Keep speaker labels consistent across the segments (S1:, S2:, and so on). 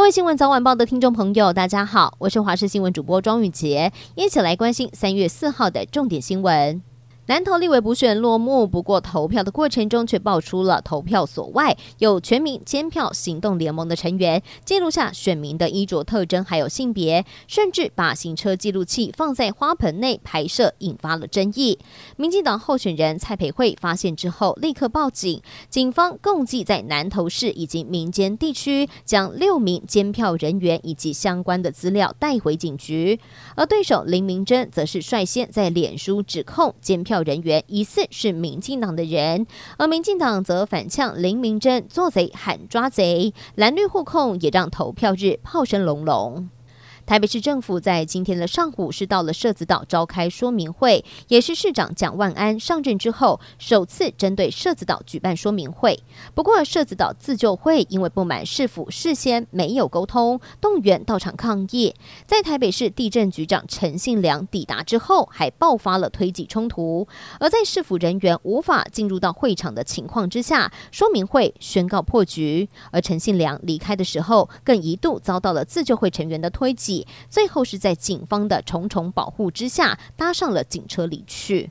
S1: 各位新闻早晚报的听众朋友，大家好，我是华视新闻主播庄雨洁，一起来关心三月四号的重点新闻。南投立委补选落幕，不过投票的过程中却爆出了投票所外有全民监票行动联盟的成员记录下选民的衣着特征还有性别，甚至把行车记录器放在花盆内拍摄，引发了争议。民进党候选人蔡培慧发现之后立刻报警，警方共计在南投市以及民间地区将六名监票人员以及相关的资料带回警局，而对手林明珍则是率先在脸书指控监票。人员疑似是民进党的人，而民进党则反呛林明珍做贼喊抓贼，蓝绿互控也让投票日炮声隆隆。台北市政府在今天的上午是到了社子岛召开说明会，也是市长蒋万安上任之后首次针对社子岛举办说明会。不过，社子岛自救会因为不满市府事先没有沟通，动员到场抗议。在台北市地震局长陈信良抵达之后，还爆发了推挤冲突。而在市府人员无法进入到会场的情况之下，说明会宣告破局。而陈信良离开的时候，更一度遭到了自救会成员的推挤。最后是在警方的重重保护之下，搭上了警车离去。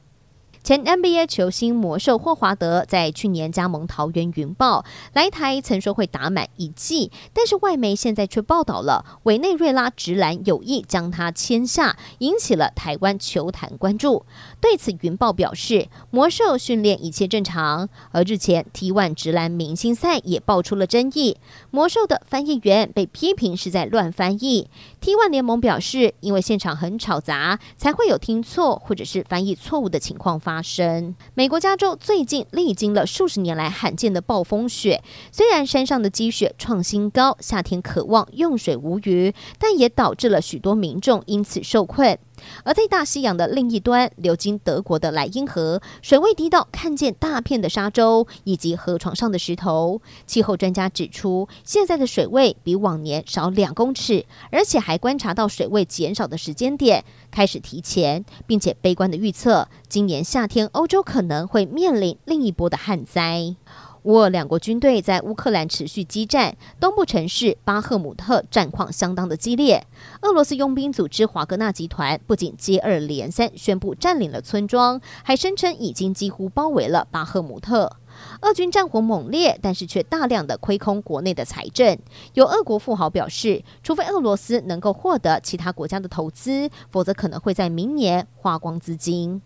S1: 前 NBA 球星魔兽霍华德在去年加盟桃园云豹，来台曾说会打满一季，但是外媒现在却报道了委内瑞拉直篮有意将他签下，引起了台湾球坛关注。对此，云豹表示魔兽训练一切正常。而日前 T1 直篮明星赛也爆出了争议，魔兽的翻译员被批评是在乱翻译。T1 联盟表示，因为现场很吵杂，才会有听错或者是翻译错误的情况发发生。美国加州最近历经了数十年来罕见的暴风雪，虽然山上的积雪创新高，夏天渴望用水无虞，但也导致了许多民众因此受困。而在大西洋的另一端，流经德国的莱茵河，水位低到看见大片的沙洲以及河床上的石头。气候专家指出，现在的水位比往年少两公尺，而且还观察到水位减少的时间点开始提前，并且悲观的预测，今年夏天欧洲可能会面临另一波的旱灾。乌俄两国军队在乌克兰持续激战，东部城市巴赫姆特战况相当的激烈。俄罗斯佣兵组织华格纳集团不仅接二连三宣布占领了村庄，还声称已经几乎包围了巴赫姆特。俄军战火猛烈，但是却大量的亏空国内的财政。有俄国富豪表示，除非俄罗斯能够获得其他国家的投资，否则可能会在明年花光资金。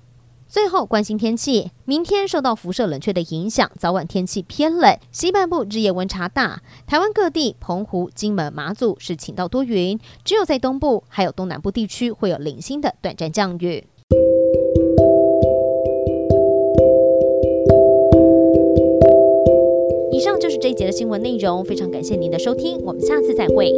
S1: 最后关心天气，明天受到辐射冷却的影响，早晚天气偏冷，西半部日夜温差大。台湾各地，澎湖、金门、马祖是晴到多云，只有在东部还有东南部地区会有零星的短暂降雨。以上就是这一节的新闻内容，非常感谢您的收听，我们下次再会。